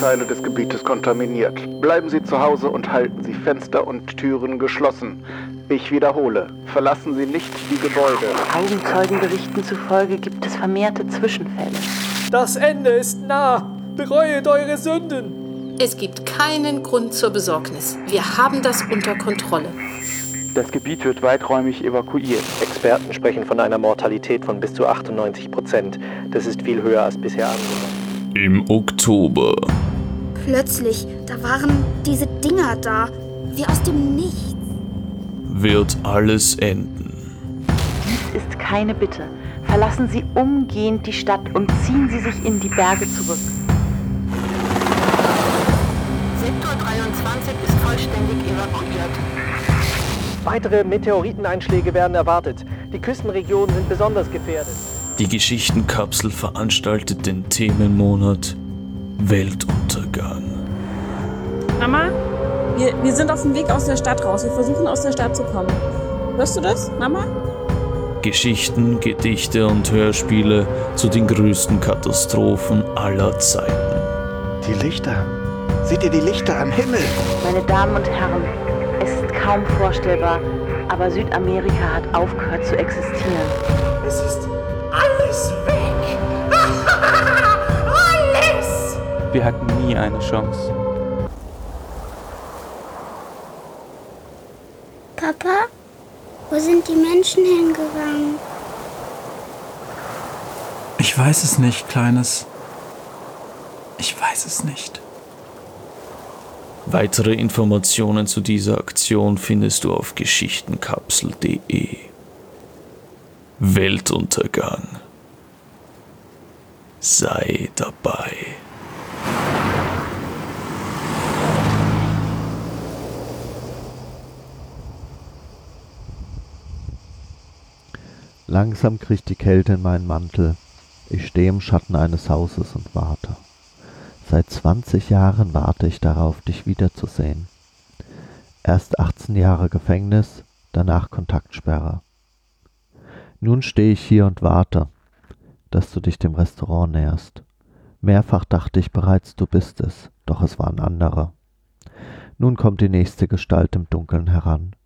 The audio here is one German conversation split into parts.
Teile des Gebietes kontaminiert. Bleiben Sie zu Hause und halten Sie Fenster und Türen geschlossen. Ich wiederhole, verlassen Sie nicht die Gebäude. Augenzeugenberichten zufolge gibt es vermehrte Zwischenfälle. Das Ende ist nah. Bereuet eure Sünden. Es gibt keinen Grund zur Besorgnis. Wir haben das unter Kontrolle. Das Gebiet wird weiträumig evakuiert. Experten sprechen von einer Mortalität von bis zu 98 Prozent. Das ist viel höher als bisher angenommen. Im Oktober. Plötzlich, da waren diese Dinger da, wie aus dem Nichts. Wird alles enden. Dies ist keine Bitte. Verlassen Sie umgehend die Stadt und ziehen Sie sich in die Berge zurück. Sektor 23 ist vollständig evakuiert. Weitere Meteoriteneinschläge werden erwartet. Die Küstenregionen sind besonders gefährdet. Die Geschichtenkapsel veranstaltet den Themenmonat Weltuntergang. Mama, wir, wir sind auf dem Weg aus der Stadt raus. Wir versuchen aus der Stadt zu kommen. Hörst du das, Mama? Geschichten, Gedichte und Hörspiele zu den größten Katastrophen aller Zeiten. Die Lichter. Seht ihr die Lichter am Himmel? Meine Damen und Herren, es ist kaum vorstellbar, aber Südamerika hat aufgehört zu existieren. Es ist Wir hatten nie eine Chance. Papa, wo sind die Menschen hingegangen? Ich weiß es nicht, Kleines. Ich weiß es nicht. Weitere Informationen zu dieser Aktion findest du auf geschichtenkapsel.de. Weltuntergang. Sei dabei. Langsam kriecht die Kälte in meinen Mantel. Ich stehe im Schatten eines Hauses und warte. Seit 20 Jahren warte ich darauf, dich wiederzusehen. Erst 18 Jahre Gefängnis, danach Kontaktsperre. Nun stehe ich hier und warte, dass du dich dem Restaurant näherst. Mehrfach dachte ich bereits, du bist es, doch es waren andere. Nun kommt die nächste Gestalt im Dunkeln heran,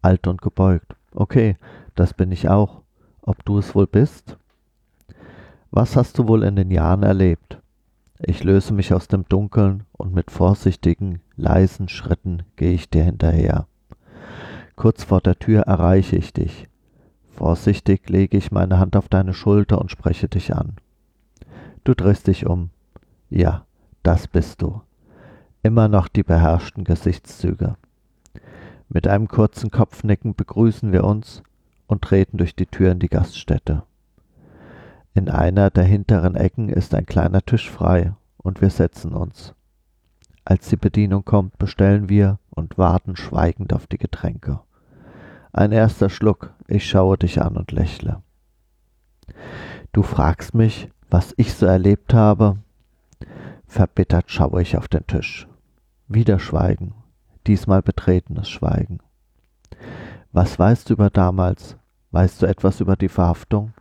alt und gebeugt. Okay, das bin ich auch. Ob du es wohl bist? Was hast du wohl in den Jahren erlebt? Ich löse mich aus dem Dunkeln und mit vorsichtigen, leisen Schritten gehe ich dir hinterher. Kurz vor der Tür erreiche ich dich. Vorsichtig lege ich meine Hand auf deine Schulter und spreche dich an. Du drehst dich um. Ja, das bist du. Immer noch die beherrschten Gesichtszüge. Mit einem kurzen Kopfnicken begrüßen wir uns und treten durch die Tür in die Gaststätte. In einer der hinteren Ecken ist ein kleiner Tisch frei und wir setzen uns. Als die Bedienung kommt, bestellen wir und warten schweigend auf die Getränke. Ein erster Schluck, ich schaue dich an und lächle. Du fragst mich, was ich so erlebt habe. Verbittert schaue ich auf den Tisch. Wieder Schweigen, diesmal betretenes Schweigen. Was weißt du über damals? Weißt du etwas über die Verhaftung?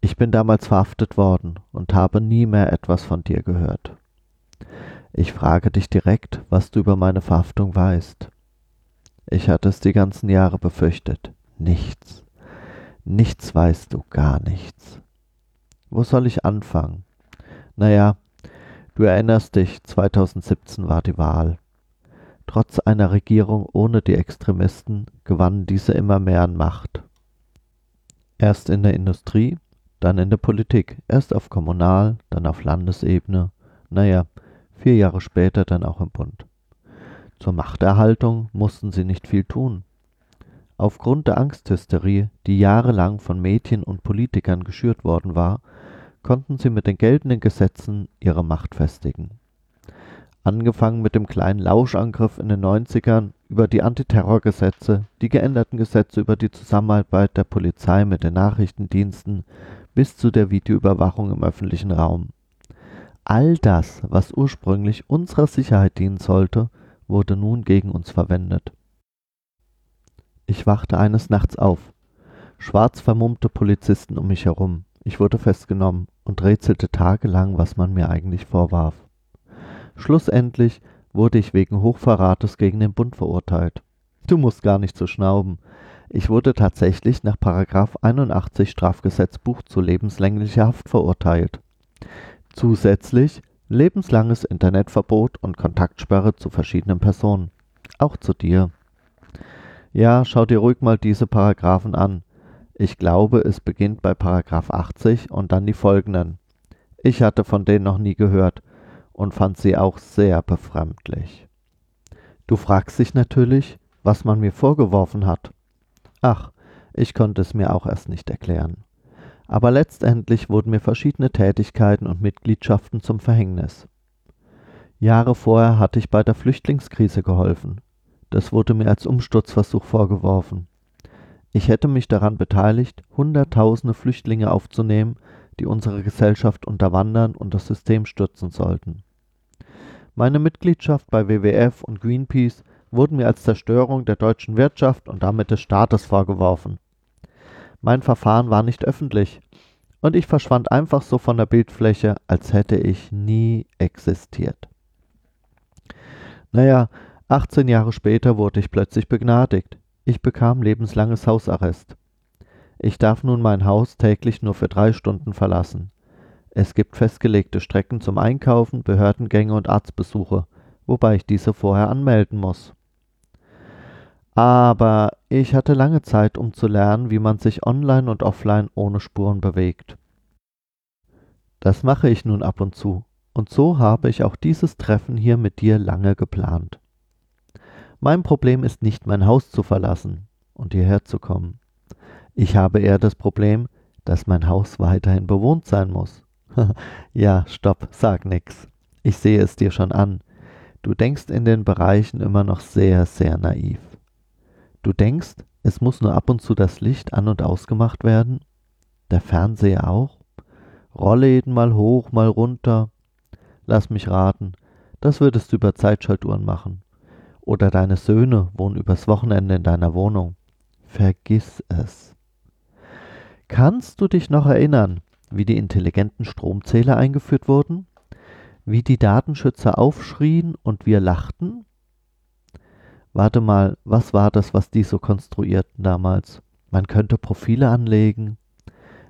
Ich bin damals verhaftet worden und habe nie mehr etwas von dir gehört. Ich frage dich direkt, was du über meine Verhaftung weißt. Ich hatte es die ganzen Jahre befürchtet. Nichts. Nichts weißt du, gar nichts. Wo soll ich anfangen? Naja, du erinnerst dich, 2017 war die Wahl. Trotz einer Regierung ohne die Extremisten gewannen diese immer mehr an Macht. Erst in der Industrie, dann in der Politik, erst auf Kommunal, dann auf Landesebene, naja, vier Jahre später dann auch im Bund. Zur Machterhaltung mussten sie nicht viel tun. Aufgrund der Angsthysterie, die jahrelang von Medien und Politikern geschürt worden war, konnten sie mit den geltenden Gesetzen ihre Macht festigen. Angefangen mit dem kleinen Lauschangriff in den 90ern über die Antiterrorgesetze, die geänderten Gesetze über die Zusammenarbeit der Polizei mit den Nachrichtendiensten bis zu der Videoüberwachung im öffentlichen Raum. All das, was ursprünglich unserer Sicherheit dienen sollte, wurde nun gegen uns verwendet. Ich wachte eines Nachts auf. Schwarz vermummte Polizisten um mich herum. Ich wurde festgenommen und rätselte tagelang, was man mir eigentlich vorwarf. Schlussendlich wurde ich wegen Hochverrates gegen den Bund verurteilt. Du musst gar nicht so schnauben. Ich wurde tatsächlich nach Paragraph 81 Strafgesetzbuch zu lebenslänglicher Haft verurteilt. Zusätzlich lebenslanges Internetverbot und Kontaktsperre zu verschiedenen Personen. Auch zu dir. Ja, schau dir ruhig mal diese Paragraphen an. Ich glaube, es beginnt bei Paragraph 80 und dann die folgenden. Ich hatte von denen noch nie gehört und fand sie auch sehr befremdlich. Du fragst dich natürlich, was man mir vorgeworfen hat. Ach, ich konnte es mir auch erst nicht erklären. Aber letztendlich wurden mir verschiedene Tätigkeiten und Mitgliedschaften zum Verhängnis. Jahre vorher hatte ich bei der Flüchtlingskrise geholfen. Das wurde mir als Umsturzversuch vorgeworfen. Ich hätte mich daran beteiligt, Hunderttausende Flüchtlinge aufzunehmen, die unsere Gesellschaft unterwandern und das System stürzen sollten. Meine Mitgliedschaft bei WWF und Greenpeace wurden mir als Zerstörung der deutschen Wirtschaft und damit des Staates vorgeworfen. Mein Verfahren war nicht öffentlich und ich verschwand einfach so von der Bildfläche, als hätte ich nie existiert. Naja, 18 Jahre später wurde ich plötzlich begnadigt. Ich bekam lebenslanges Hausarrest. Ich darf nun mein Haus täglich nur für drei Stunden verlassen. Es gibt festgelegte Strecken zum Einkaufen, Behördengänge und Arztbesuche, wobei ich diese vorher anmelden muss. Aber ich hatte lange Zeit, um zu lernen, wie man sich online und offline ohne Spuren bewegt. Das mache ich nun ab und zu, und so habe ich auch dieses Treffen hier mit dir lange geplant. Mein Problem ist nicht, mein Haus zu verlassen und hierher zu kommen. Ich habe eher das Problem, dass mein Haus weiterhin bewohnt sein muss. ja, stopp, sag nix. Ich sehe es dir schon an. Du denkst in den Bereichen immer noch sehr, sehr naiv. Du denkst, es muss nur ab und zu das Licht an und ausgemacht werden? Der Fernseher auch? Rollläden mal hoch, mal runter? Lass mich raten, das würdest du über Zeitschaltuhren machen. Oder deine Söhne wohnen übers Wochenende in deiner Wohnung. Vergiss es. Kannst du dich noch erinnern, wie die intelligenten Stromzähler eingeführt wurden? Wie die Datenschützer aufschrien und wir lachten? Warte mal, was war das, was die so konstruierten damals? Man könnte Profile anlegen,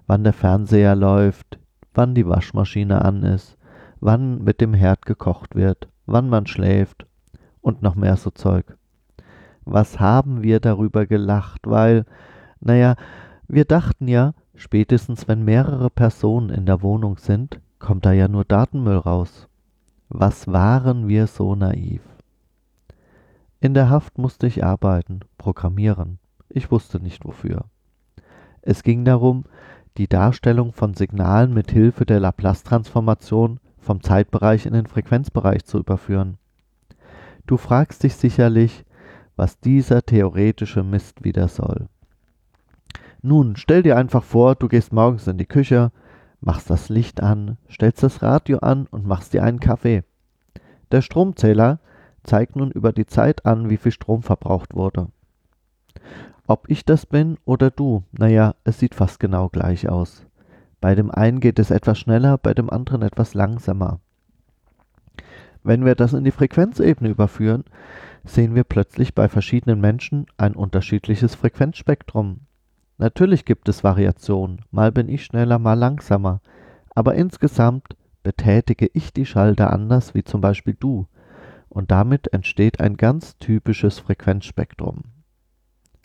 wann der Fernseher läuft, wann die Waschmaschine an ist, wann mit dem Herd gekocht wird, wann man schläft und noch mehr so Zeug. Was haben wir darüber gelacht, weil, naja, wir dachten ja, spätestens wenn mehrere Personen in der Wohnung sind, kommt da ja nur Datenmüll raus. Was waren wir so naiv? In der Haft musste ich arbeiten, programmieren. Ich wusste nicht wofür. Es ging darum, die Darstellung von Signalen mit Hilfe der Laplace-Transformation vom Zeitbereich in den Frequenzbereich zu überführen. Du fragst dich sicherlich, was dieser theoretische Mist wieder soll. Nun, stell dir einfach vor, du gehst morgens in die Küche, machst das Licht an, stellst das Radio an und machst dir einen Kaffee. Der Stromzähler zeigt nun über die Zeit an, wie viel Strom verbraucht wurde. Ob ich das bin oder du, naja, es sieht fast genau gleich aus. Bei dem einen geht es etwas schneller, bei dem anderen etwas langsamer. Wenn wir das in die Frequenzebene überführen, sehen wir plötzlich bei verschiedenen Menschen ein unterschiedliches Frequenzspektrum. Natürlich gibt es Variationen, mal bin ich schneller, mal langsamer, aber insgesamt betätige ich die Schalter anders wie zum Beispiel du, und damit entsteht ein ganz typisches Frequenzspektrum.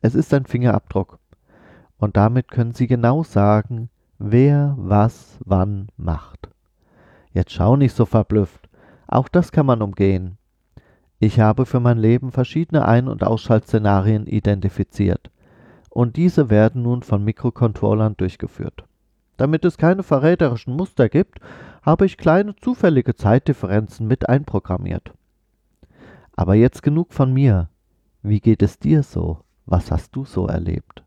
Es ist ein Fingerabdruck und damit können Sie genau sagen, wer was wann macht. Jetzt schau nicht so verblüfft, auch das kann man umgehen. Ich habe für mein Leben verschiedene Ein- und Ausschaltszenarien identifiziert und diese werden nun von Mikrocontrollern durchgeführt. Damit es keine verräterischen Muster gibt, habe ich kleine zufällige Zeitdifferenzen mit einprogrammiert. Aber jetzt genug von mir. Wie geht es dir so? Was hast du so erlebt?